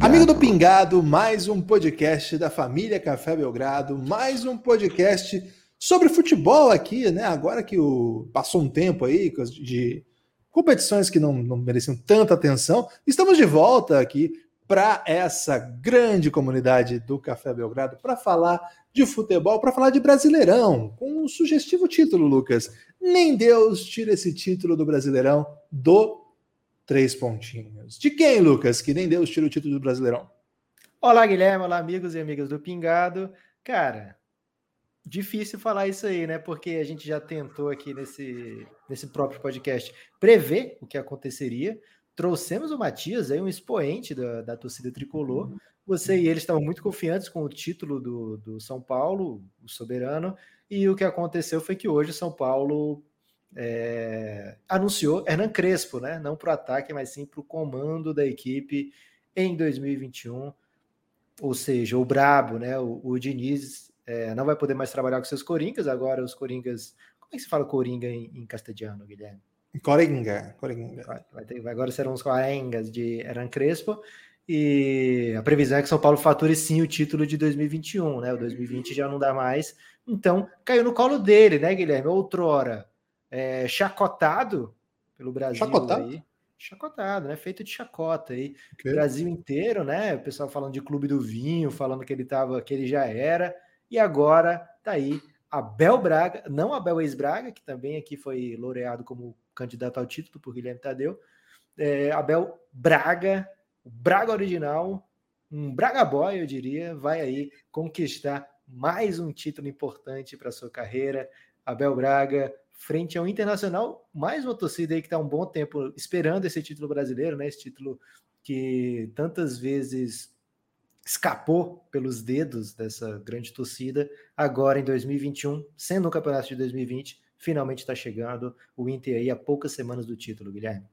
Amigo do Pingado, mais um podcast da família Café Belgrado, mais um podcast sobre futebol aqui, né? Agora que o, passou um tempo aí de competições que não, não mereciam tanta atenção, estamos de volta aqui para essa grande comunidade do Café Belgrado para falar de futebol, para falar de Brasileirão, com um sugestivo título, Lucas. Nem Deus tira esse título do Brasileirão do três pontinhos. De quem, Lucas? Que nem Deus tira o título do Brasileirão. Olá, Guilherme. Olá, amigos e amigas do Pingado. Cara, difícil falar isso aí, né? Porque a gente já tentou aqui nesse, nesse próprio podcast prever o que aconteceria. Trouxemos o Matias, aí um expoente da, da torcida tricolor. Você e ele estavam muito confiantes com o título do, do São Paulo, o soberano. E o que aconteceu foi que hoje o São Paulo é, anunciou Hernan Crespo, né? Não para o ataque, mas sim para o comando da equipe em 2021. Ou seja, o Brabo, né? O, o Diniz é, não vai poder mais trabalhar com seus Coringas. Agora os Coringas. Como é que se fala Coringa em, em castelhano, Guilherme? Coringa, Coringa. Vai ter, agora serão os Coringas de Hernan Crespo. E a previsão é que São Paulo fature sim o título de 2021, né? O 2020 já não dá mais. Então, caiu no colo dele, né, Guilherme? Outrora é, chacotado pelo Brasil. Chacotado? Aí. Chacotado, né? Feito de chacota aí. Okay. Brasil inteiro, né? O pessoal falando de Clube do Vinho, falando que ele tava, que ele já era. E agora tá aí Abel Braga, não Abel ex-Braga, que também aqui foi laureado como candidato ao título por Guilherme Tadeu. É, Abel Braga, o Braga original, um Braga Boy, eu diria, vai aí conquistar mais um título importante para sua carreira. Abel Braga, frente ao Internacional, mais uma torcida aí que está um bom tempo esperando esse título brasileiro, né? Esse título que tantas vezes escapou pelos dedos dessa grande torcida. Agora em 2021, sendo o campeonato de 2020, finalmente está chegando o Inter aí a poucas semanas do título, Guilherme.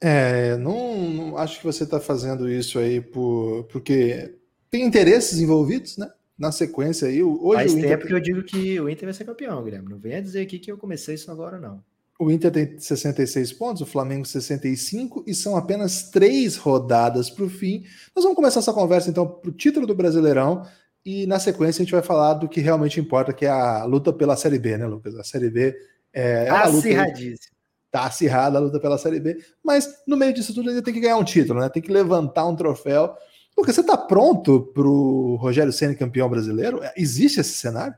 É, não, não acho que você está fazendo isso aí por, porque tem interesses envolvidos, né? na sequência aí. Hoje Faz o Inter... tempo que eu digo que o Inter vai ser campeão, Guilherme. Não venha dizer aqui que eu comecei isso agora, não. O Inter tem 66 pontos, o Flamengo 65, e são apenas três rodadas para o fim. Nós vamos começar essa conversa, então, para o título do Brasileirão, e na sequência a gente vai falar do que realmente importa, que é a luta pela Série B, né, Lucas? A Série B é. é Acirradíssima. Tá acirrada a luta pela Série B, mas no meio disso tudo ainda tem que ganhar um título, né? Tem que levantar um troféu. Lucas, você está pronto para o Rogério Senna campeão brasileiro? Existe esse cenário?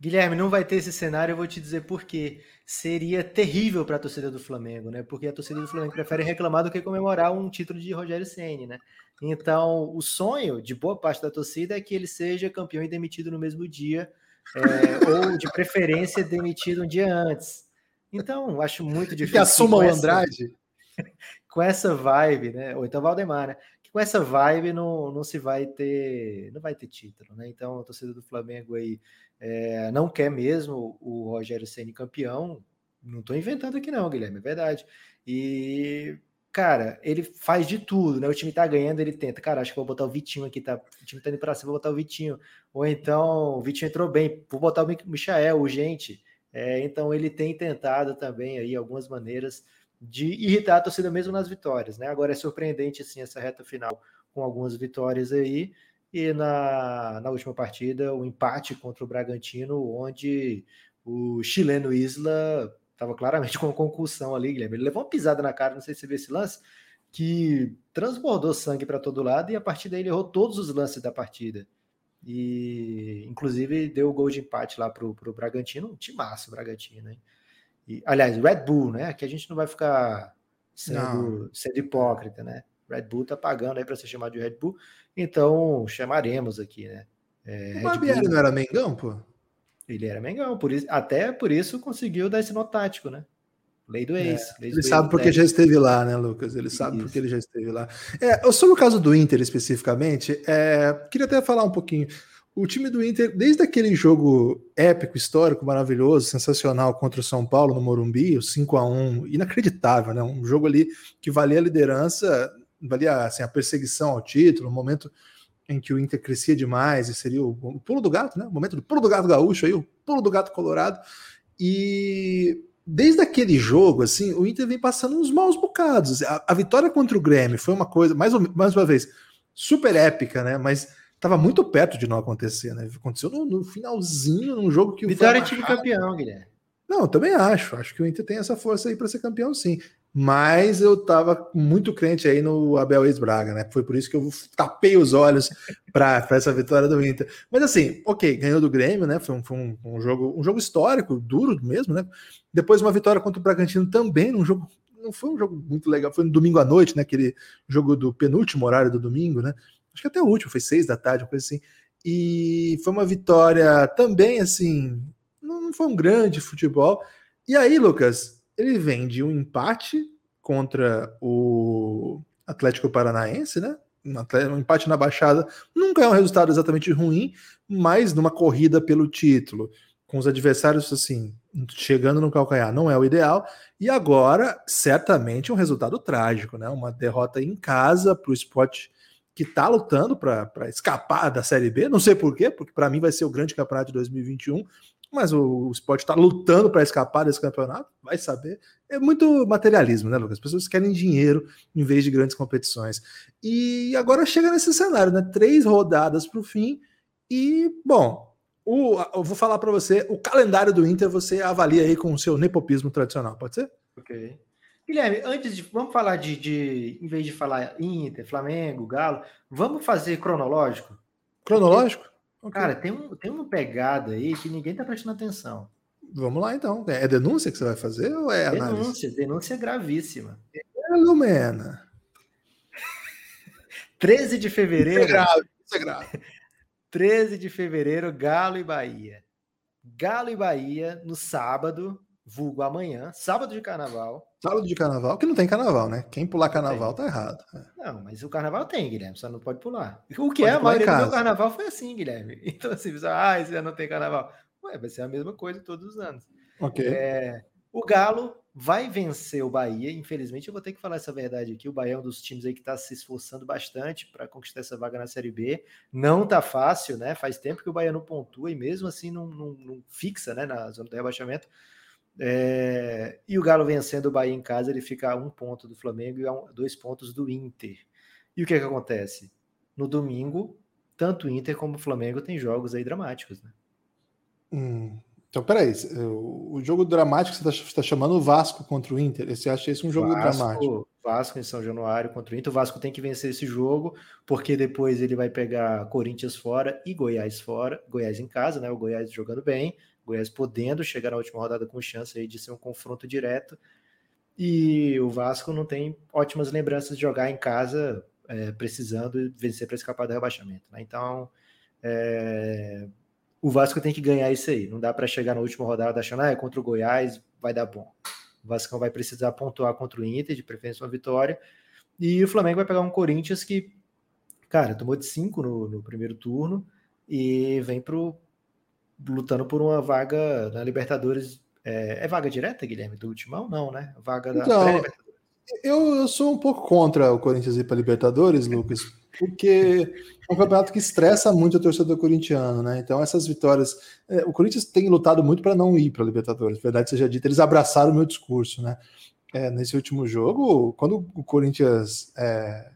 Guilherme, não vai ter esse cenário, eu vou te dizer por quê. Seria terrível para a torcida do Flamengo, né? Porque a torcida do Flamengo prefere reclamar do que comemorar um título de Rogério Senna, né? Então, o sonho de boa parte da torcida é que ele seja campeão e demitido no mesmo dia, é, ou de preferência demitido um dia antes. Então, acho muito difícil. Que assuma o Andrade. com essa vibe, né? Ou então Valdemar, né? que com essa vibe não, não se vai ter não vai ter título, né? Então a torcida do Flamengo aí é, não quer mesmo o Rogério Ceni campeão. Não estou inventando aqui não, Guilherme, é verdade. E cara, ele faz de tudo, né? O time tá ganhando, ele tenta. Cara, acho que vou botar o Vitinho aqui, tá? O time tá indo para cima, vou botar o Vitinho. Ou então, o Vitinho entrou bem, vou botar o Michael, urgente. É, então ele tem tentado também aí algumas maneiras de irritar a torcida mesmo nas vitórias, né? Agora é surpreendente assim essa reta final com algumas vitórias aí e na, na última partida o empate contra o Bragantino, onde o chileno Isla estava claramente com uma concussão ali, Guilherme. Ele levou uma pisada na cara, não sei se você viu esse lance, que transbordou sangue para todo lado e a partir daí ele errou todos os lances da partida. E inclusive deu o gol de empate lá para o Bragantino, um timaço Bragantino, hein? E, aliás, Red Bull, né? Aqui a gente não vai ficar sendo, sendo hipócrita, né? Red Bull tá pagando aí para ser chamado de Red Bull, então chamaremos aqui, né? É, o Barbieri não era Mengão, pô? Ele era Mengão, por isso, até por isso conseguiu dar esse nó tático, né? Lei do é, ex. É, ele sabe porque já esteve lá, né, Lucas? Ele sabe isso. porque ele já esteve lá. É, sobre o caso do Inter especificamente, é, queria até falar um pouquinho. o time do Inter, desde aquele jogo épico, histórico, maravilhoso, sensacional contra o São Paulo no Morumbi, o 5 a 1 inacreditável, né? Um jogo ali que valia a liderança, valia assim, a perseguição ao título, um momento em que o Inter crescia demais e seria o, o pulo do gato, né? O momento do pulo do gato gaúcho aí, o pulo do gato colorado. E desde aquele jogo, assim, o Inter vem passando uns maus bocados. A, a vitória contra o Grêmio foi uma coisa, mais, mais uma vez, super épica, né? Mas estava muito perto de não acontecer, né? Aconteceu no, no finalzinho, num jogo que o Vitória é time campeão, Guilherme. Não, eu também acho. Acho que o Inter tem essa força aí para ser campeão, sim. Mas eu estava muito crente aí no Abel ex-Braga, né? Foi por isso que eu tapei os olhos para essa vitória do Inter. Mas assim, ok, ganhou do Grêmio, né? Foi, um, foi um, um, jogo, um jogo histórico, duro mesmo, né? Depois uma vitória contra o Bragantino também, num jogo. Não foi um jogo muito legal, foi no domingo à noite, né? Aquele jogo do penúltimo horário do domingo, né? acho que até o último, foi seis da tarde, uma coisa assim. E foi uma vitória também, assim, não foi um grande futebol. E aí, Lucas, ele vem de um empate contra o Atlético Paranaense, né? Um empate na Baixada nunca é um resultado exatamente ruim, mas numa corrida pelo título, com os adversários assim, chegando no calcanhar, não é o ideal. E agora, certamente, um resultado trágico, né? Uma derrota em casa para o esporte que está lutando para escapar da Série B. Não sei porquê, porque para mim vai ser o grande campeonato de 2021, mas o, o esporte está lutando para escapar desse campeonato, vai saber. É muito materialismo, né, Lucas? As pessoas querem dinheiro em vez de grandes competições. E agora chega nesse cenário, né? Três rodadas para o fim. E, bom, o, eu vou falar para você: o calendário do Inter você avalia aí com o seu nepopismo tradicional, pode ser? Ok. Guilherme, antes de. Vamos falar de, de. Em vez de falar Inter, Flamengo, Galo, vamos fazer cronológico? Cronológico? Okay. Cara, tem, um, tem uma pegada aí que ninguém tá prestando atenção. Vamos lá então. É denúncia que você vai fazer ou é denúncia, análise? Denúncia, denúncia gravíssima. É, Lumena. 13 de fevereiro. Isso é grave, isso é grave. 13 de fevereiro, Galo e Bahia. Galo e Bahia no sábado, vulgo amanhã, sábado de carnaval. Sábado de carnaval, que não tem carnaval, né? Quem pular carnaval tá errado. É. Não, mas o carnaval tem, Guilherme, só não pode pular. O que pode é, a maioria do meu carnaval foi assim, Guilherme. Então, assim, você, ah, esse ano não tem carnaval. Ué, vai ser a mesma coisa todos os anos. Ok. É, o Galo vai vencer o Bahia. Infelizmente, eu vou ter que falar essa verdade aqui. O Bahia é um dos times aí que está se esforçando bastante para conquistar essa vaga na Série B. Não tá fácil, né? Faz tempo que o Bahia não pontua e mesmo assim não, não, não fixa né, na zona do rebaixamento. É, e o Galo vencendo o Bahia em casa, ele fica a um ponto do Flamengo e a um, dois pontos do Inter. E o que, é que acontece? No domingo, tanto o Inter como o Flamengo tem jogos aí dramáticos, né? Hum, então, peraí, o jogo dramático você está tá chamando o Vasco contra o Inter? Você acha esse um jogo Vasco, dramático? Vasco em São Januário contra o Inter. O Vasco tem que vencer esse jogo, porque depois ele vai pegar Corinthians fora e Goiás fora. Goiás em casa, né? O Goiás jogando bem. Goiás podendo chegar na última rodada com chance aí de ser um confronto direto. E o Vasco não tem ótimas lembranças de jogar em casa, é, precisando vencer para escapar do rebaixamento. Né? Então, é, o Vasco tem que ganhar isso aí. Não dá para chegar na última rodada achando, ah, é contra o Goiás, vai dar bom. O Vasco vai precisar pontuar contra o Inter, de preferência uma vitória. E o Flamengo vai pegar um Corinthians que, cara, tomou de 5 no, no primeiro turno e vem pro lutando por uma vaga na Libertadores. É, é vaga direta, Guilherme, do Ultimão? Não, né? Vaga da então, eu, eu sou um pouco contra o Corinthians ir para Libertadores, Lucas, porque é um campeonato que estressa muito o torcedor corintiano, né? Então, essas vitórias. É, o Corinthians tem lutado muito para não ir para Libertadores, verdade seja dita, eles abraçaram o meu discurso, né? É, nesse último jogo, quando o Corinthians é,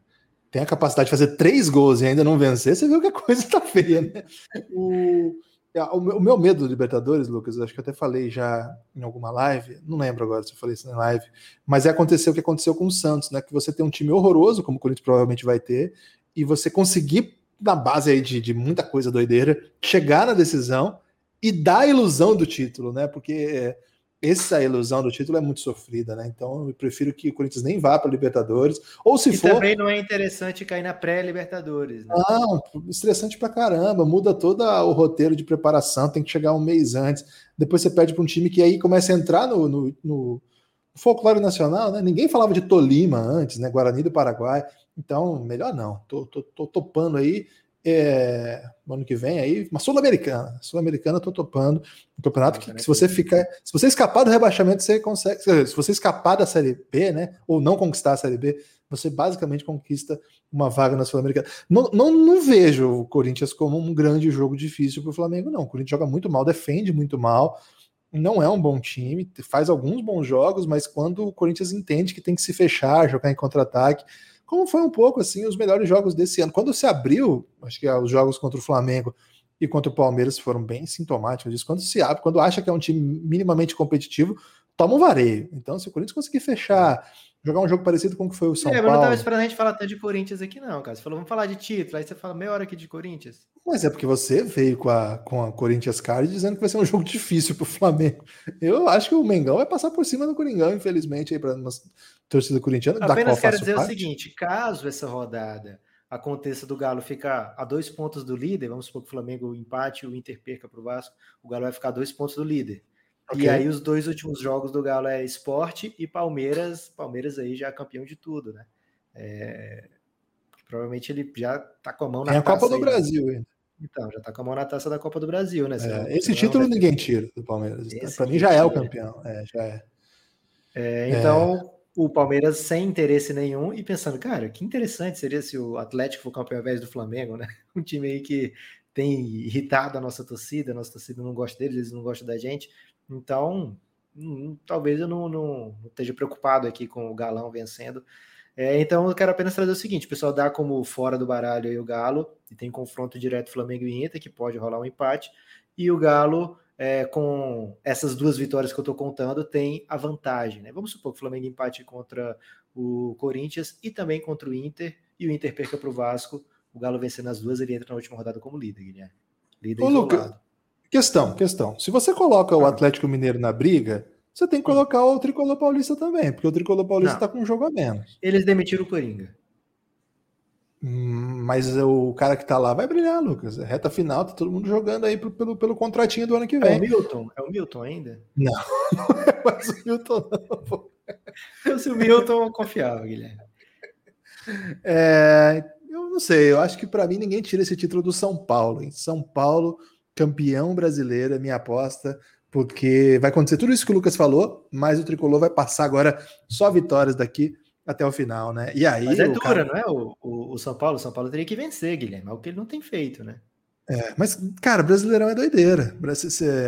tem a capacidade de fazer três gols e ainda não vencer, você viu que a coisa tá feia, né? O o meu medo do Libertadores, Lucas, acho que eu até falei já em alguma live, não lembro agora se eu falei isso na live, mas é acontecer o que aconteceu com o Santos, né? Que você tem um time horroroso, como o Corinthians provavelmente vai ter, e você conseguir, na base aí de, de muita coisa doideira, chegar na decisão e dar a ilusão do título, né? Porque essa ilusão do título é muito sofrida, né? Então eu prefiro que o Corinthians nem vá para Libertadores. Ou se e for. também não é interessante cair na pré-Libertadores. Né? Não, estressante pra caramba. Muda todo o roteiro de preparação, tem que chegar um mês antes. Depois você pede para um time que aí começa a entrar no, no, no folclore nacional, né? Ninguém falava de Tolima antes, né? Guarani do Paraguai. Então, melhor não. Tô, tô, tô topando aí é, ano que vem aí, uma Sul-Americana. Sul-Americana, tô topando. Um campeonato que, que, se você ficar. Se você escapar do rebaixamento, você consegue. Se você escapar da Série B, né? Ou não conquistar a Série B, você basicamente conquista uma vaga na Sul-Americana. Não, não, não, vejo o Corinthians como um grande jogo difícil para o Flamengo, não. O Corinthians joga muito mal, defende muito mal. Não é um bom time, faz alguns bons jogos, mas quando o Corinthians entende que tem que se fechar, jogar em contra-ataque, como foi um pouco assim os melhores jogos desse ano. Quando se abriu, acho que os jogos contra o Flamengo e contra o Palmeiras foram bem sintomáticos disso. Quando se abre, quando acha que é um time minimamente competitivo, toma um vareio. Então, se o Corinthians conseguir fechar, jogar um jogo parecido com o que foi o São é, Paulo. Eu não estava esperando a gente falar tanto de Corinthians aqui, não, cara. Você falou, vamos falar de título, aí você fala meia hora aqui de Corinthians. Mas é porque você veio com a, com a Corinthians Card dizendo que vai ser um jogo difícil para o Flamengo. Eu acho que o Mengão vai passar por cima do Coringão, infelizmente, aí para torcida corintiana. Apenas quero dizer parte. o seguinte: caso essa rodada aconteça do Galo ficar a dois pontos do líder, vamos supor que o Flamengo empate o Inter perca para o Vasco, o Galo vai ficar a dois pontos do líder. Okay. E aí os dois últimos jogos do Galo é Esporte e Palmeiras. Palmeiras aí já é campeão de tudo, né? É... Provavelmente ele já tá com a mão na Tem a Copa do aí, né? Brasil ainda. Então, já tá com a mão na taça da Copa do Brasil, né? É, esse título ninguém tira do Palmeiras. Para mim já é o campeão. É, já é. é então, o Palmeiras sem interesse nenhum e pensando, cara, que interessante seria se o Atlético for campeão ao invés do Flamengo, né? Um time aí que tem irritado a nossa torcida, a nossa torcida não gosta deles, eles não gostam da gente. Então, hum, talvez eu não, não, não, esteja preocupado aqui com o Galão vencendo. É, então, eu quero apenas trazer o seguinte: o pessoal dá como fora do baralho o Galo, e tem confronto direto Flamengo e Inter, que pode rolar um empate, e o Galo é, com essas duas vitórias que eu estou contando, tem a vantagem. Né? Vamos supor que o Flamengo empate contra o Corinthians e também contra o Inter, e o Inter perca para o Vasco. O Galo vencendo as duas, ele entra na última rodada como líder, Guilherme. Líder Ô, Luca, questão, questão. Se você coloca o. Atlético Mineiro na briga, você tem que colocar o Tricolor Paulista também, porque o Tricolor Paulista está com um jogo a menos. Eles demitiram o Coringa. Mas o cara que tá lá vai brilhar, Lucas. É reta final, tá todo mundo jogando aí pelo, pelo contratinho do ano que vem. É o Milton? É o Milton ainda? Não, não é mais o Milton, não. Se o Milton, eu confiava, Guilherme. É, eu não sei, eu acho que para mim ninguém tira esse título do São Paulo. Em São Paulo, campeão brasileiro, é minha aposta, porque vai acontecer tudo isso que o Lucas falou, mas o tricolor vai passar agora só vitórias daqui até o final, né? E aí. Mas é dura, cara... não é? O, o, o, São Paulo, o São Paulo teria que vencer, Guilherme, é o que ele não tem feito, né? É, mas, cara, Brasileirão é doideira.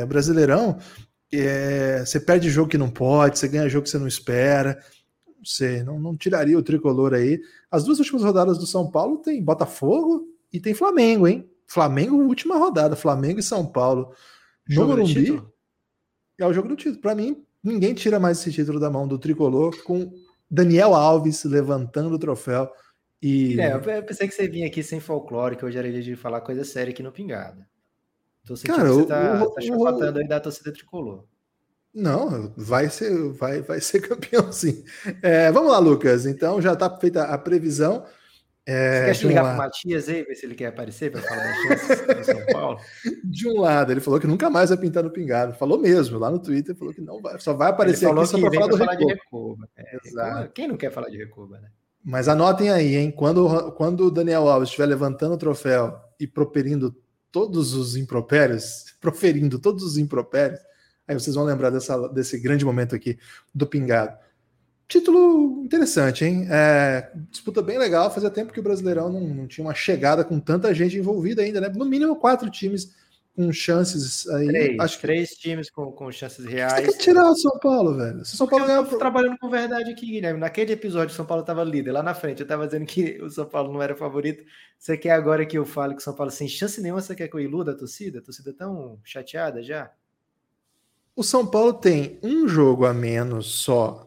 Brasileirão, é, você perde jogo que não pode, você ganha jogo que você não espera. Não sei, não, não tiraria o tricolor aí. As duas últimas rodadas do São Paulo tem Botafogo e tem Flamengo, hein? Flamengo, última rodada, Flamengo e São Paulo. No Morumbi. É o jogo do título. Para mim, ninguém tira mais esse título da mão do tricolor com Daniel Alves levantando o troféu. E... É, eu pensei que você vinha aqui sem folclore, que hoje era dia de falar coisa séria aqui no Pingada. Tô sentindo Cara, que você tá, o, tá chapatando o... aí da torcida tricolor. Não, vai ser, vai, vai ser campeão sim. É, vamos lá, Lucas. Então já está feita a previsão. É, Você quer ligar um para o Matias aí, ver se ele quer aparecer para falar das chances do São Paulo? De um lado, ele falou que nunca mais vai pintar no pingado. Falou mesmo, lá no Twitter, falou que não vai, só vai aparecer aqui só para falar, do falar de Recoba. É, Exato. Quem não quer falar de Recoba, né? Mas anotem aí, hein? Quando, quando o Daniel Alves estiver levantando o troféu e proferindo todos os impropérios, proferindo todos os impropérios, aí vocês vão lembrar dessa, desse grande momento aqui do pingado. Título interessante, hein? É, disputa bem legal. Fazia tempo que o Brasileirão não, não, tinha uma chegada com tanta gente envolvida ainda, né? No mínimo quatro times com chances aí. Três, acho que... três times com, com chances reais. Você quer tirar o São Paulo, velho? Se São Paulo ganhar... Eu tô trabalhando com verdade aqui, Guilherme. Naquele episódio, o São Paulo estava líder. Lá na frente, eu estava dizendo que o São Paulo não era favorito. Você quer agora que eu fale que o São Paulo sem chance nenhuma, você quer que eu iluda a torcida? A torcida tão chateada já? O São Paulo tem um jogo a menos só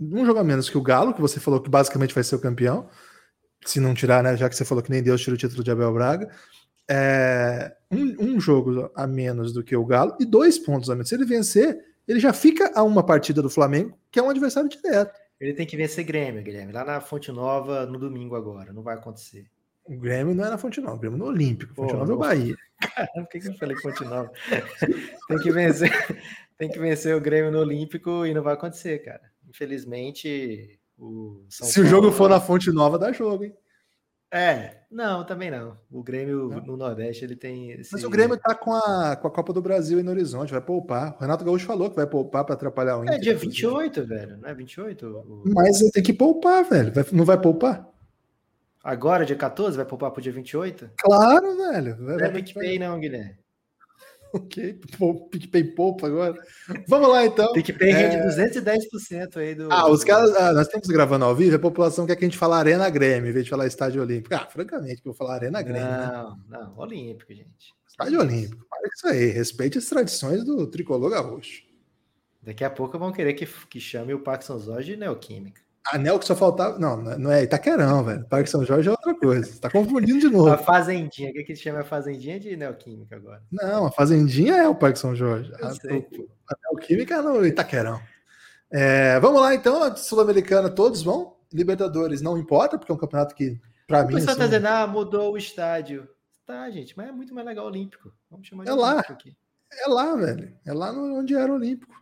um jogo a menos que o Galo, que você falou que basicamente vai ser o campeão, se não tirar, né? Já que você falou que nem Deus tira o título de Abel Braga. É, um, um, jogo a menos do que o Galo e dois pontos a menos. Se ele vencer, ele já fica a uma partida do Flamengo, que é um adversário direto. Ele tem que vencer Grêmio, Guilherme, lá na Fonte Nova no domingo agora. Não vai acontecer. O Grêmio não é na Fonte Nova, o Grêmio é no Olímpico. Fonte Nova é o Bahia. Caramba, por que, que eu falei Fonte Nova? tem que vencer, tem que vencer o Grêmio no Olímpico e não vai acontecer, cara. Infelizmente, o São Se Paulo... o jogo for na fonte nova, dá jogo, hein? É, não, também não. O Grêmio não. no Nordeste ele tem. Esse... Mas o Grêmio tá com a, com a Copa do Brasil aí no horizonte, vai poupar. O Renato Gaúcho falou que vai poupar para atrapalhar o Inter. É dia 28, velho, não é 28? O... Mas tem que poupar, velho. Vai, não vai poupar? Agora, dia 14, vai poupar pro dia 28? Claro, velho. Vai, não é PicPay, não, Guilherme. Ok, PicPay poupa agora. Vamos lá então. PicPay rende é... 210% aí do. Ah, os caras. Ah, nós estamos gravando ao vivo, a população quer que a gente fale Arena Grêmio, em vez de falar Estádio Olímpico. Ah, francamente, que eu vou falar Arena Grêmio. Não, né? não, Olímpico, gente. Estádio Olímpico. Para isso aí. Respeite as tradições do tricolor gaúcho. Daqui a pouco vão querer que, que chame o Paxson Zorge de Neoquímica. Anel que só faltava. Não, não é Itaquerão, velho. Parque São Jorge é outra coisa. Você tá confundindo de novo. A Fazendinha. O que, que se chama a Fazendinha de Neoquímica agora? Não, a Fazendinha é o Parque São Jorge. A, a Neoquímica é no Itaquerão. É, vamos lá, então. Sul-Americana, todos vão. Libertadores não importa, porque é um campeonato que, para mim. O pessoal assim, tá dizendo, ah, mudou o estádio. Tá, gente, mas é muito mais legal o Olímpico. Vamos chamar de é lá. Aqui. É lá, velho. É lá onde era o Olímpico.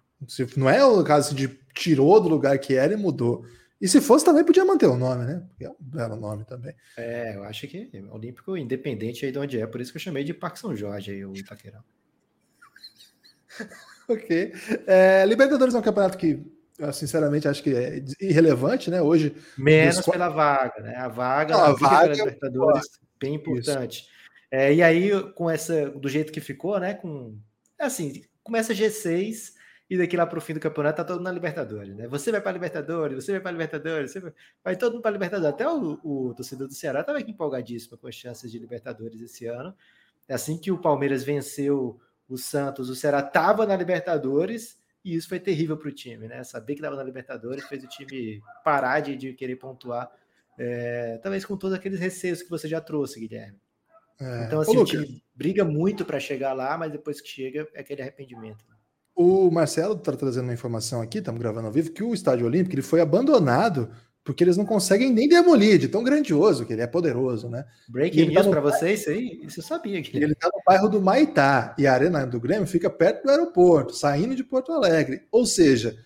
Não é o caso de tirou do lugar que era e mudou. E se fosse, também podia manter o nome, né? Porque é um belo nome também. É, eu acho que é Olímpico independente aí de onde é, por isso que eu chamei de Parque São Jorge aí, o Itaquerão. ok. É, Libertadores é um campeonato que, eu, sinceramente, acho que é irrelevante, né? Hoje. Menos dos... pela vaga, né? A vaga, Não, a, vaga pela Libertadores, é bem importante. É, e aí, com essa, do jeito que ficou, né? Com. Assim, começa G6 e daqui lá para o fim do campeonato tá todo mundo na Libertadores, né? Você vai para Libertadores, você vai para Libertadores, você vai... vai todo mundo para Libertadores. Até o, o, torcedor do Ceará estava aqui empolgadíssimo com as chances de Libertadores esse ano. É assim que o Palmeiras venceu o Santos, o Ceará estava na Libertadores e isso foi terrível para o time, né? Saber que estava na Libertadores fez o time parar de, de querer pontuar, é, talvez com todos aqueles receios que você já trouxe, Guilherme. É. Então, assim, Ô, o time briga muito para chegar lá, mas depois que chega é aquele arrependimento. O Marcelo está trazendo uma informação aqui, estamos gravando ao vivo, que o Estádio Olímpico ele foi abandonado porque eles não conseguem nem demolir, de tão grandioso que ele é poderoso, né? Breaking news tá para vocês, isso aí, isso eu sabia. Que... Ele está no bairro do Maitá, e a Arena do Grêmio fica perto do aeroporto, saindo de Porto Alegre. Ou seja,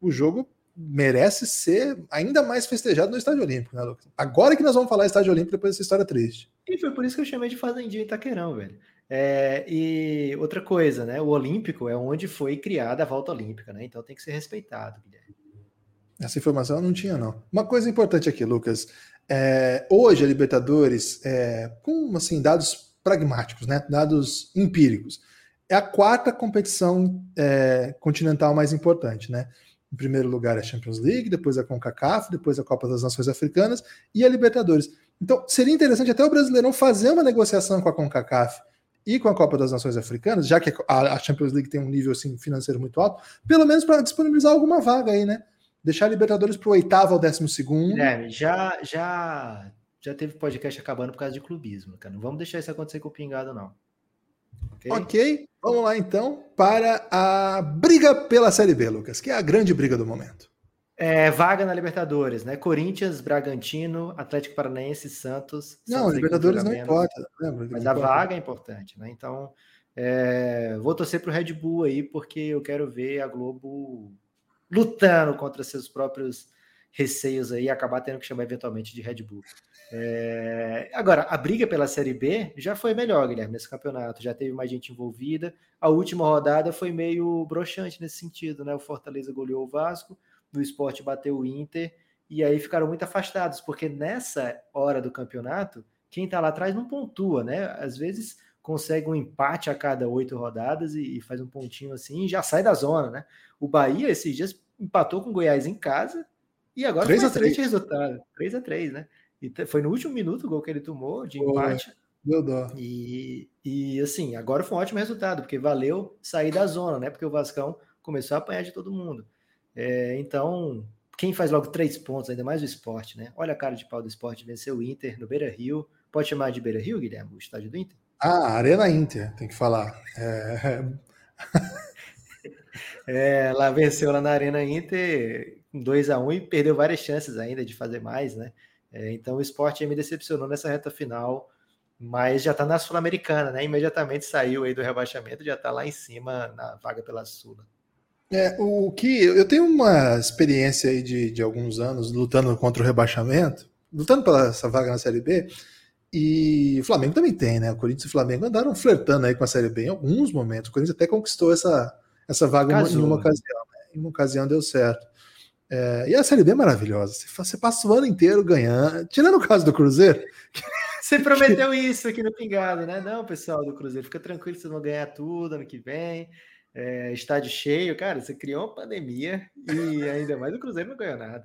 o jogo merece ser ainda mais festejado no Estádio Olímpico, né, Lucas? Agora que nós vamos falar Estádio Olímpico depois dessa história triste. E foi por isso que eu chamei de Fazendinha Itaquerão, velho. É, e outra coisa, né? O Olímpico é onde foi criada a volta olímpica, né? Então tem que ser respeitado, Guilherme. Essa informação eu não tinha, não. Uma coisa importante aqui, Lucas. É, hoje a Libertadores, é, com assim, dados pragmáticos, né? Dados empíricos, é a quarta competição é, continental mais importante, né? Em primeiro lugar é a Champions League, depois a CONCACAF, depois a Copa das Nações Africanas e a Libertadores. Então, seria interessante até o Brasileirão fazer uma negociação com a CONCACAF e com a Copa das Nações Africanas, já que a Champions League tem um nível assim, financeiro muito alto, pelo menos para disponibilizar alguma vaga aí, né? Deixar a Libertadores para o oitavo ao décimo segundo. É, já, já, já teve podcast acabando por causa de clubismo, cara. Não vamos deixar isso acontecer com o Pingado, não. Okay? ok, vamos lá então para a briga pela Série B, Lucas, que é a grande briga do momento. É, vaga na Libertadores, né? Corinthians, Bragantino, Atlético Paranaense, Santos. Não, Libertadores não importa. Lembra? Mas a vaga é importante, né? Então, é, vou torcer para o Red Bull aí, porque eu quero ver a Globo lutando contra seus próprios receios aí, acabar tendo que chamar eventualmente de Red Bull. É, agora, a briga pela Série B já foi melhor, Guilherme, nesse campeonato. Já teve mais gente envolvida. A última rodada foi meio broxante nesse sentido, né? O Fortaleza goleou o Vasco do esporte bateu o Inter, e aí ficaram muito afastados, porque nessa hora do campeonato, quem está lá atrás não pontua, né? Às vezes consegue um empate a cada oito rodadas e, e, faz um pontinho assim e já sai da zona, né? O Bahia esses dias empatou com o Goiás em casa e agora 3 foi um resultado. 3 a 3 né? E foi no último minuto o gol que ele tomou de empate. Meu dó. E, e assim, agora foi um ótimo resultado, porque valeu sair da zona, né? Porque o Vascão começou a apanhar de todo mundo. É, então, quem faz logo três pontos, ainda mais o esporte, né? Olha a cara de pau do esporte, venceu o Inter no Beira Rio. Pode chamar de Beira Rio, Guilherme, o estádio do Inter? Ah, Arena Inter, tem que falar. É... é, lá venceu lá na Arena Inter 2 a 1 e perdeu várias chances ainda de fazer mais, né? É, então o esporte me decepcionou nessa reta final, mas já está na Sul-Americana, né? Imediatamente saiu aí do rebaixamento, já está lá em cima na vaga pela Sula. É, o que eu tenho uma experiência aí de, de alguns anos lutando contra o rebaixamento, lutando pela essa vaga na Série B, E o Flamengo também tem, né? O Corinthians e o Flamengo andaram flertando aí com a Série B em alguns momentos. O Corinthians até conquistou essa, essa vaga Casou, em uma ocasião. Né? Em uma ocasião deu certo. É, e a Série B é maravilhosa. Você passa o ano inteiro ganhando. Tirando o caso do Cruzeiro. Você prometeu isso aqui no Pingado, né? Não, pessoal do Cruzeiro, fica tranquilo, vocês vão ganhar tudo ano que vem é, estádio cheio, cara, você criou uma pandemia e ainda mais o Cruzeiro não ganhou nada.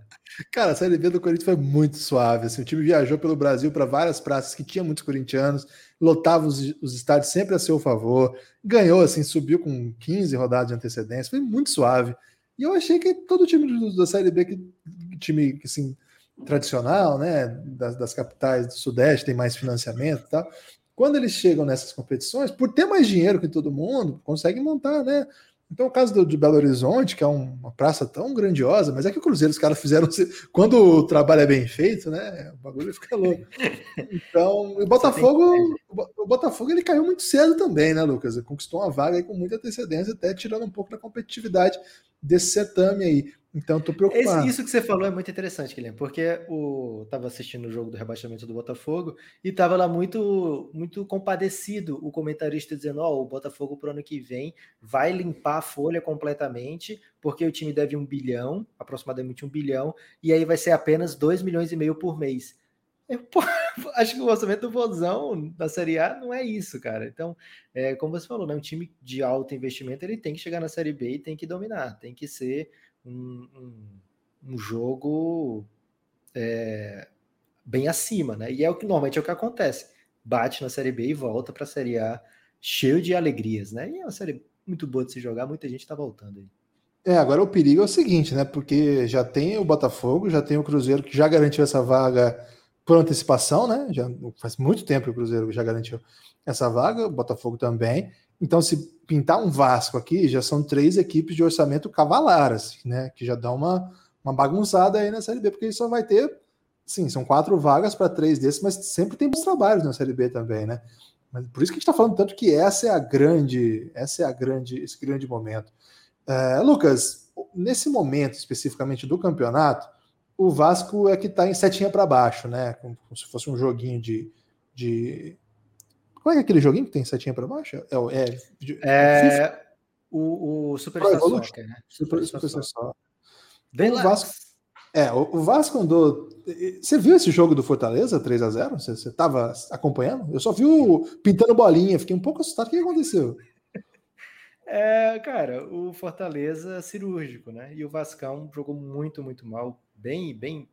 Cara, a Série B do Corinthians foi muito suave. Assim, o time viajou pelo Brasil para várias praças que tinha muitos corintianos, lotava os, os, estádios sempre a seu favor, ganhou, assim, subiu com 15 rodadas de antecedência, foi muito suave. E eu achei que todo time da Série B, que time assim, tradicional, né, das, das capitais do Sudeste, tem mais financiamento e tal, quando eles chegam nessas competições, por ter mais dinheiro que todo mundo, conseguem montar, né? Então, o caso do, de Belo Horizonte, que é um, uma praça tão grandiosa, mas é que o Cruzeiro, os caras fizeram. Quando o trabalho é bem feito, né? O bagulho fica louco. Então, o Botafogo, o Botafogo ele caiu muito cedo também, né, Lucas? Ele conquistou uma vaga aí com muita antecedência, até tirando um pouco da competitividade desse certame aí. Então, tô preocupado. Esse, isso que você falou é muito interessante, Guilherme, porque o tava assistindo o jogo do rebaixamento do Botafogo e tava lá muito muito compadecido o comentarista dizendo: "Ó, oh, o Botafogo pro ano que vem vai limpar a folha completamente, porque o time deve um bilhão, aproximadamente um bilhão, e aí vai ser apenas dois milhões e meio por mês". Eu, pô, acho que o orçamento do Vozão da Série A não é isso, cara. Então, é, como você falou, né, um time de alto investimento ele tem que chegar na Série B e tem que dominar, tem que ser um, um, um jogo é, bem acima, né? E é o que normalmente é o que acontece. Bate na Série B e volta para a Série A cheio de alegrias, né? E é uma série muito boa de se jogar, muita gente está voltando aí. É, agora o perigo é o seguinte, né? Porque já tem o Botafogo, já tem o Cruzeiro que já garantiu essa vaga por antecipação, né? Já faz muito tempo que o Cruzeiro já garantiu essa vaga, o Botafogo também. Então, se pintar um Vasco aqui, já são três equipes de orçamento cavalar, assim, né? Que já dá uma, uma bagunçada aí na Série B, porque só vai ter, sim, são quatro vagas para três desses, mas sempre tem bons trabalhos na Série B também, né? Mas por isso que a gente está falando tanto que essa é a grande, essa é a grande, esse grande momento. É, Lucas, nesse momento especificamente do campeonato, o Vasco é que está em setinha para baixo, né? Como, como, se fosse um joguinho de, de qual é aquele joguinho que tem setinha para baixo? É, é, é o, o Super Star Soccer, né? Super, Super, Super Soccer. O Vasco, é, o, o, Vasco andou. Você viu esse jogo do Fortaleza 3 a 0 Você estava acompanhando? Eu só vi o pintando bolinha, fiquei um pouco assustado. O que aconteceu? É, cara, o Fortaleza cirúrgico, né? E o Vascão jogou muito, muito mal, bem, bem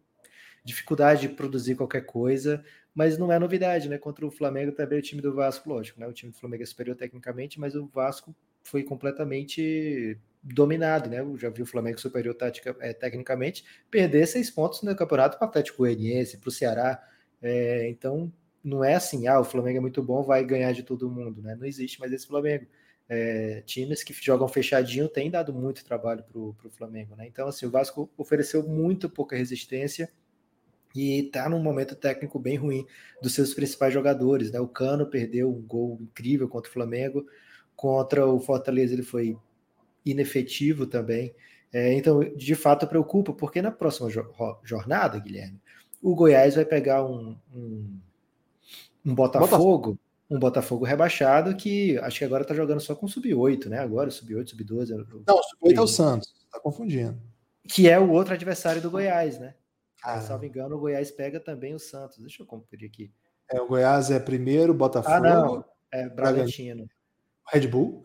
dificuldade de produzir qualquer coisa mas não é novidade, né? Contra o Flamengo também o time do Vasco, lógico, né? O time do Flamengo é superior tecnicamente, mas o Vasco foi completamente dominado, né? Eu já vi o Flamengo superior tática, é, tecnicamente perder seis pontos no campeonato para o Atlético Goianiense, para o Ceará. É, então não é assim, ah, o Flamengo é muito bom, vai ganhar de todo mundo, né? Não existe mais esse Flamengo. É, times que jogam fechadinho têm dado muito trabalho para o Flamengo, né? Então, assim, o Vasco ofereceu muito pouca resistência e está num momento técnico bem ruim dos seus principais jogadores. Né? O Cano perdeu um gol incrível contra o Flamengo, contra o Fortaleza ele foi inefetivo também. É, então, de fato, preocupa, porque na próxima jo jornada, Guilherme, o Goiás vai pegar um, um, um Botafogo, um Botafogo rebaixado que acho que agora está jogando só com sub-8, né? Agora, sub-8, sub-12. Não, sub-8 é o Santos, está confundindo. Que é o outro adversário do Goiás, né? Ah, se não me engano, o Goiás pega também o Santos. Deixa eu conferir aqui. É, o Goiás é primeiro, Botafogo. Ah, não. É Bragantino. Red Bull.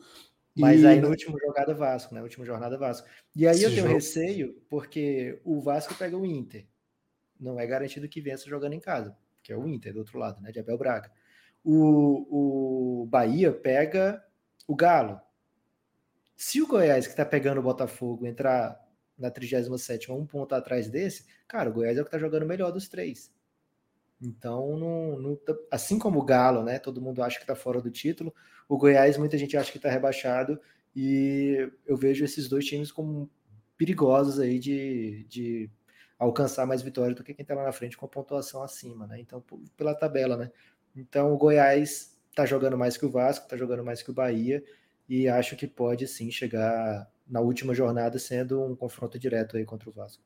Mas e... aí no último jogada Vasco, né? Última jornada Vasco. E aí Esse eu tenho jogo... receio, porque o Vasco pega o Inter. Não é garantido que vença jogando em casa, que é o Inter do outro lado, né? De Abel Braga. O, o Bahia pega o Galo. Se o Goiás, que está pegando o Botafogo, entrar na 37 um ponto atrás desse, cara, o Goiás é o que tá jogando melhor dos três. Então, não, não, tá, assim como o Galo, né? Todo mundo acha que tá fora do título. O Goiás, muita gente acha que tá rebaixado. E eu vejo esses dois times como perigosos aí de, de alcançar mais vitórias do que quem tá lá na frente com a pontuação acima, né? Então, pela tabela, né? Então, o Goiás tá jogando mais que o Vasco, tá jogando mais que o Bahia. E acho que pode sim chegar na última jornada sendo um confronto direto aí contra o Vasco.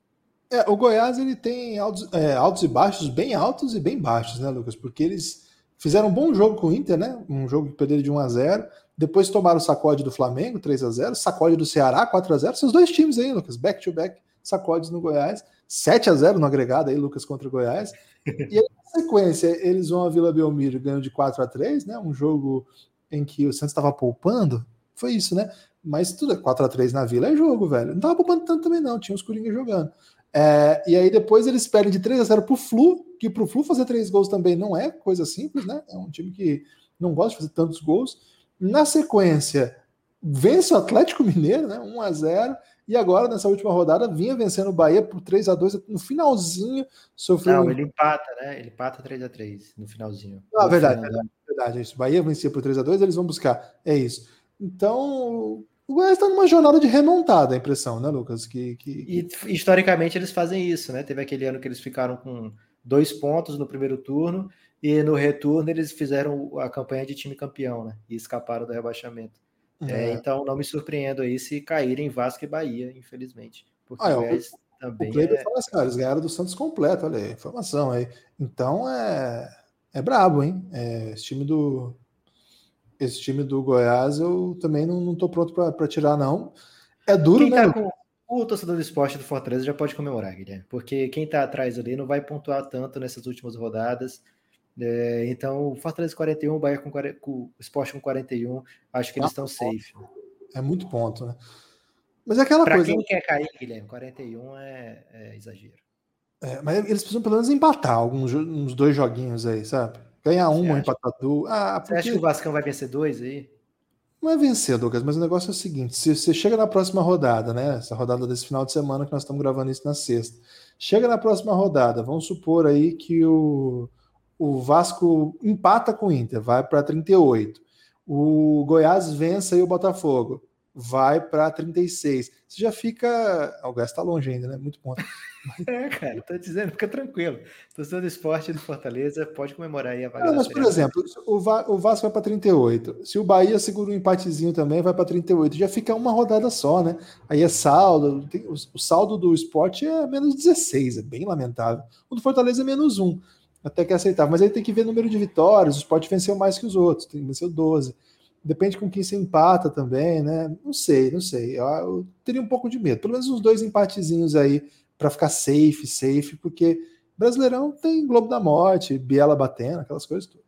É, o Goiás ele tem altos, é, altos e baixos, bem altos e bem baixos, né, Lucas? Porque eles fizeram um bom jogo com o Inter, né? Um jogo que perderam de 1 a 0 depois tomaram o sacode do Flamengo, 3 a 0 sacode do Ceará, 4 a 0 Seus dois times aí, Lucas, back to back, sacodes no Goiás, 7 a 0 no agregado aí, Lucas contra o Goiás. E aí, sequência, eles vão a Vila Belmiro ganham de 4 a 3 né? Um jogo em que o Santos estava poupando. Foi isso, né? Mas tudo é 4 a 3 na Vila é jogo, velho. Não tava poupando tanto também, não. Tinha os Coringa jogando. É, e aí depois eles perdem de 3 a 0 pro Flu, que pro Flu fazer três gols também não é coisa simples, né? É um time que não gosta de fazer tantos gols. Na sequência, vence o Atlético Mineiro, né? 1 a 0 e agora, nessa última rodada, vinha vencendo o Bahia por 3 a 2 no finalzinho. Sofreu. Não, ele empata, né? Ele empata 3 a 3 no finalzinho. Ah, verdade, verdade, verdade, é isso. Bahia vencia por 3 a 2 eles vão buscar. É isso. Então, o Goiás está numa jornada de remontada, a impressão, né, Lucas? Que, que... E historicamente eles fazem isso, né? Teve aquele ano que eles ficaram com dois pontos no primeiro turno e no retorno eles fizeram a campanha de time campeão, né? E escaparam do rebaixamento. É. É, então não me surpreendo aí se caírem Vasco e Bahia, infelizmente. Porque ah, é, o Goiás também. O Kleber é... fala assim, cara, eles ganharam do Santos completo, olha aí, informação aí. Então é, é brabo, hein? É, esse time do. Esse time do Goiás eu também não, não tô pronto para tirar, não. É duro, quem né? Tá com, o torcedor do esporte do Fortaleza já pode comemorar, Guilherme, porque quem tá atrás ali não vai pontuar tanto nessas últimas rodadas. É, então, Fortaleza 41, Bahia com, com o Sport com 41, acho que eles estão safe. É muito ponto, né? Mas é aquela pra coisa. quem quer cair, Guilherme, 41 é, é exagero. É, mas eles precisam pelo menos empatar alguns uns dois joguinhos aí, sabe? Ganhar um, empatar duas. Ah, porque... Você acha que o Vascão vai vencer dois aí? Não é vencer, Douglas, mas o negócio é o seguinte: se você chega na próxima rodada, né? Essa rodada desse final de semana que nós estamos gravando isso na sexta. Chega na próxima rodada, vamos supor aí que o o Vasco empata com o Inter, vai para 38. O Goiás vence aí o Botafogo, vai para 36. Você já fica. O Goiás está longe ainda, né? Muito ponto. É, cara, tô dizendo, fica tranquilo. Torcedor do esporte do Fortaleza pode comemorar aí a vaga. Não, mas, por exemplo, o, Va o Vasco vai para 38. Se o Bahia segura um empatezinho também, vai para 38. Já fica uma rodada só, né? Aí é saldo. Tem, o, o, saldo do esporte é menos 16, é bem lamentável. O do Fortaleza é menos 1 até que é aceitável. Mas aí tem que ver o número de vitórias, o Sport venceu mais que os outros, tem venceu 12. Depende com quem você empata também, né? Não sei, não sei. Eu, eu teria um pouco de medo. Pelo menos uns dois empatezinhos aí para ficar safe, safe, porque Brasileirão tem Globo da Morte, Biela batendo, aquelas coisas tudo.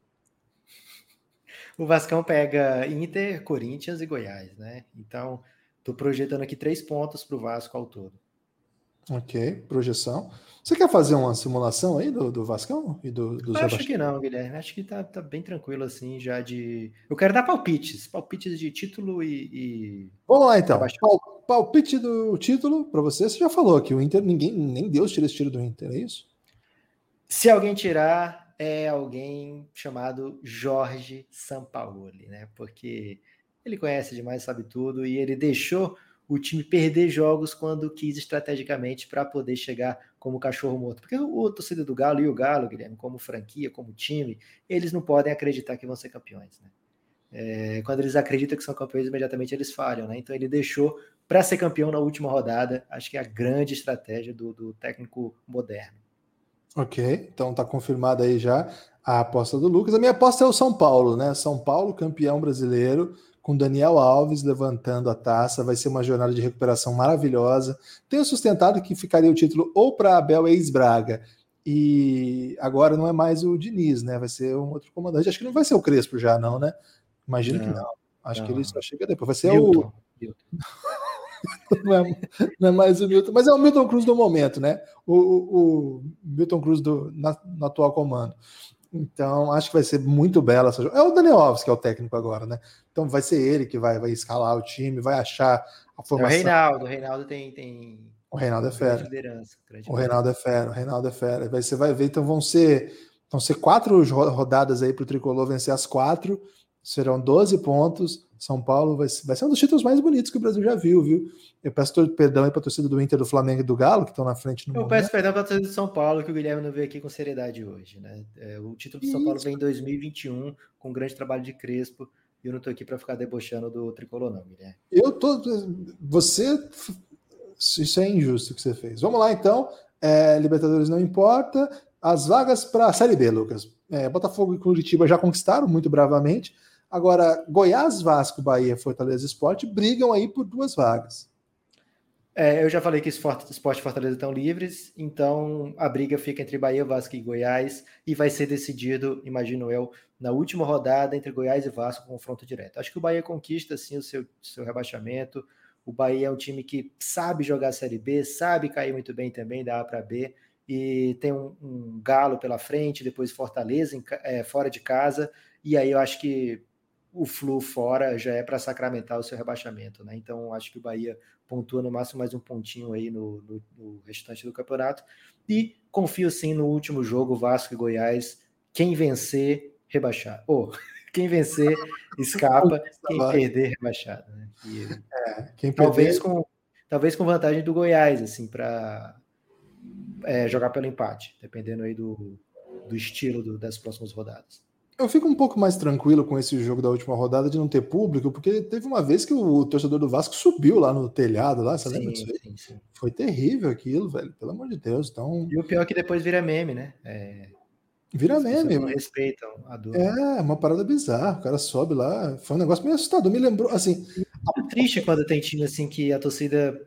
O Vascão pega Inter, Corinthians e Goiás, né? Então, tô projetando aqui três pontos para o Vasco ao todo. Ok, projeção. Você quer fazer uma simulação aí do, do Vascão e do, dos Acho que não, Guilherme. Acho que tá, tá, bem tranquilo assim, já de. Eu quero dar palpites, palpites de título e. e... Vamos lá então. Pal, palpite do título para você. Você já falou que o Inter, ninguém, nem Deus tira esse tiro do Inter, é isso? Se alguém tirar, é alguém chamado Jorge Sampaoli, né? Porque ele conhece demais, sabe tudo, e ele deixou o time perder jogos quando quis estrategicamente para poder chegar como cachorro morto. Porque o, torcedor do Galo e o Galo, Guilherme, como franquia, como time, eles não podem acreditar que vão ser campeões. Né? É, quando eles acreditam que são campeões, imediatamente eles falham. Né? Então ele deixou para ser campeão na última rodada. Acho que é a grande estratégia do, do técnico moderno. Ok, então está confirmada aí já a aposta do Lucas. A minha aposta é o São Paulo, né? São Paulo, campeão brasileiro com Daniel Alves levantando a taça. Vai ser uma jornada de recuperação maravilhosa. Tenho sustentado que ficaria o título ou para Abel ex-Braga. E agora não é mais o Diniz, né? Vai ser um outro comandante. Acho que não vai ser o Crespo já, não, né? Imagino não, que não. Acho não. que ele só chega depois. Vai ser Milton. o. não, é, não, é, mais o Milton, mas é o Milton Cruz do momento, né? O, o, o Milton Cruz do, na, no atual comando. Então, acho que vai ser muito bela essa É o Daniel Alves que é o técnico agora, né? Então vai ser ele que vai, vai escalar o time, vai achar a formação. É o Reinaldo, o Reinaldo tem, tem... O Reinaldo é fera. O Reinaldo é fera, o Reinaldo é fera. Vai, você vai ver, então vão ser, vão ser quatro rodadas aí para o Tricolor vencer as quatro. Serão 12 pontos. São Paulo vai, vai ser um dos títulos mais bonitos que o Brasil já viu, viu? Eu peço perdão aí para a torcida do Inter, do Flamengo e do Galo, que estão na frente no Eu momento. peço perdão para a torcida do São Paulo, que o Guilherme não veio aqui com seriedade hoje, né? É, o título do São Isso. Paulo vem em 2021, com um grande trabalho de Crespo, e eu não estou aqui para ficar debochando do tricolor, não, Guilherme. Eu tô. Você. Isso é injusto que você fez. Vamos lá, então. É, Libertadores não importa. As vagas para a Série B, Lucas. É, Botafogo e Curitiba já conquistaram muito bravamente. Agora, Goiás, Vasco, Bahia, Fortaleza Esporte brigam aí por duas vagas. É, eu já falei que Esporte e Fortaleza estão livres, então a briga fica entre Bahia, Vasco e Goiás e vai ser decidido, imagino eu, na última rodada entre Goiás e Vasco, confronto direto. Acho que o Bahia conquista sim o seu, seu rebaixamento. O Bahia é um time que sabe jogar a Série B, sabe cair muito bem também da A para B e tem um, um, Galo pela frente, depois Fortaleza em, é, fora de casa, e aí eu acho que o Flu fora já é para sacramentar o seu rebaixamento, né? Então acho que o Bahia pontua no máximo mais um pontinho aí no, no, no restante do campeonato. E confio sim no último jogo, Vasco e Goiás. Quem vencer, rebaixar. Ou oh, quem vencer, escapa, quem perder, rebaixado. Né? E, é, quem talvez, perder... com, talvez com vantagem do Goiás, assim, para é, jogar pelo empate, dependendo aí do, do estilo do, das próximas rodadas. Eu fico um pouco mais tranquilo com esse jogo da última rodada de não ter público, porque teve uma vez que o torcedor do Vasco subiu lá no telhado, lá, você sim, lembra disso aí? Sim, sim. Foi terrível aquilo, velho, pelo amor de Deus. Então... E o pior é que depois vira meme, né? É... Vira meme. Não respeitam a dor. É, uma parada bizarra. O cara sobe lá. Foi um negócio meio assustador. Me lembrou, assim. É triste quando tem time assim que a torcida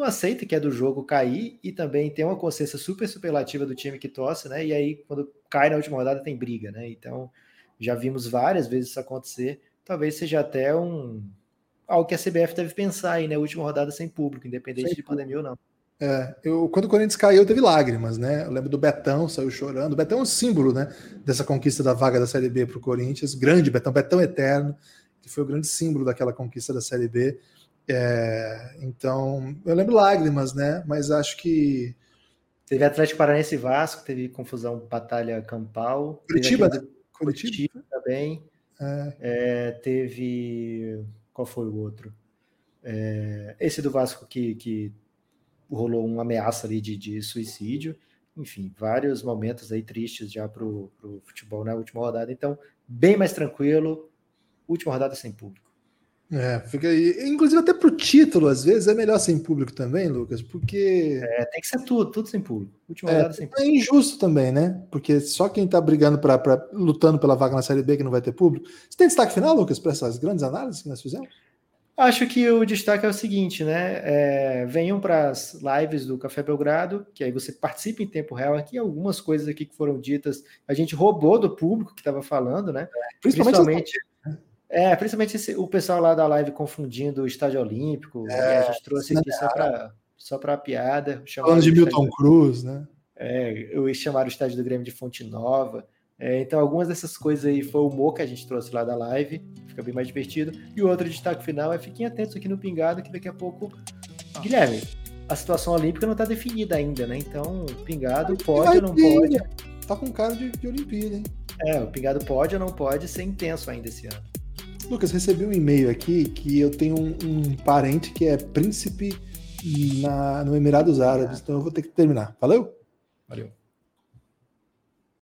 não aceita que é do jogo cair e também tem uma consciência super superlativa do time que torce, né? E aí, quando cai na última rodada, tem briga, né? Então, já vimos várias vezes isso acontecer. Talvez seja até um algo que a CBF deve pensar aí, né? Última rodada sem público, independente sem de pandemia ou não. É, eu, quando o Corinthians caiu, teve lágrimas, né? Eu lembro do Betão, saiu chorando. O Betão é um símbolo, né? Dessa conquista da vaga da Série B para o Corinthians. Grande Betão, Betão eterno, que foi o grande símbolo daquela conquista da Série B. É, então, eu lembro lágrimas, né? Mas acho que. Teve Atlético Paranaense e Vasco, teve confusão Batalha Campal. Curitiba, né? Curitiba, Curitiba também. É. É, teve. Qual foi o outro? É, esse do Vasco que, que rolou uma ameaça ali de, de suicídio. Enfim, vários momentos aí tristes já para o futebol na última rodada. Então, bem mais tranquilo. Última rodada sem público. É, fica aí. Inclusive, até pro título, às vezes, é melhor sem público também, Lucas, porque. É, tem que ser tudo, tudo sem público. Última é, sem é público. É injusto também, né? Porque só quem tá brigando para lutando pela vaga na Série B que não vai ter público. Você tem destaque final, Lucas, para essas grandes análises que nós fizemos? Acho que o destaque é o seguinte, né? É, venham para as lives do Café Belgrado, que aí você participa em tempo real. Aqui algumas coisas aqui que foram ditas, a gente roubou do público que estava falando, né? Principalmente, Principalmente é, principalmente esse, o pessoal lá da live confundindo o estádio olímpico. É, a gente trouxe aqui só para só para piada. Falando de Milton Cruz, né? É, eu chamaram o estádio do Grêmio de Fonte Nova. É, então, algumas dessas coisas aí foi o humor que a gente trouxe lá da live, fica bem mais divertido. E o outro destaque final é fiquem atentos aqui no Pingado, que daqui a pouco. Guilherme, a situação olímpica não está definida ainda, né? Então, Pingado pode ou não pode. Tá com cara de, de Olimpíada, hein? É, o Pingado pode ou não pode ser intenso ainda esse ano. Lucas, recebi um e-mail aqui que eu tenho um, um parente que é príncipe na, no Emirados Árabes, então eu vou ter que terminar. Valeu? Valeu.